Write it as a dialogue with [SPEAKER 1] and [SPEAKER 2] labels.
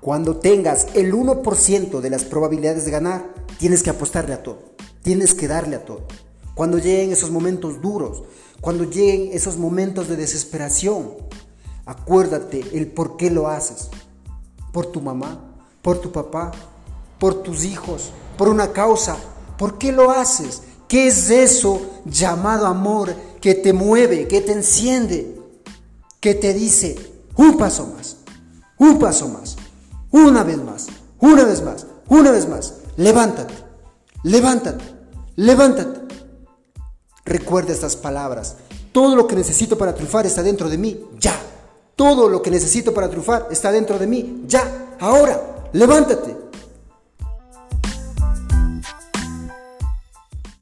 [SPEAKER 1] Cuando tengas el 1% de las probabilidades de ganar, tienes que apostarle a todo. Tienes que darle a todo. Cuando lleguen esos momentos duros, cuando lleguen esos momentos de desesperación, acuérdate el por qué lo haces. Por tu mamá, por tu papá, por tus hijos, por una causa. ¿Por qué lo haces? ¿Qué es eso llamado amor que te mueve, que te enciende, que te dice un paso más, un paso más, una vez más, una vez más, una vez más? Levántate, levántate, levántate. Recuerda estas palabras. Todo lo que necesito para triunfar está dentro de mí, ya. Todo lo que necesito para triunfar está dentro de mí, ya. Ahora, levántate.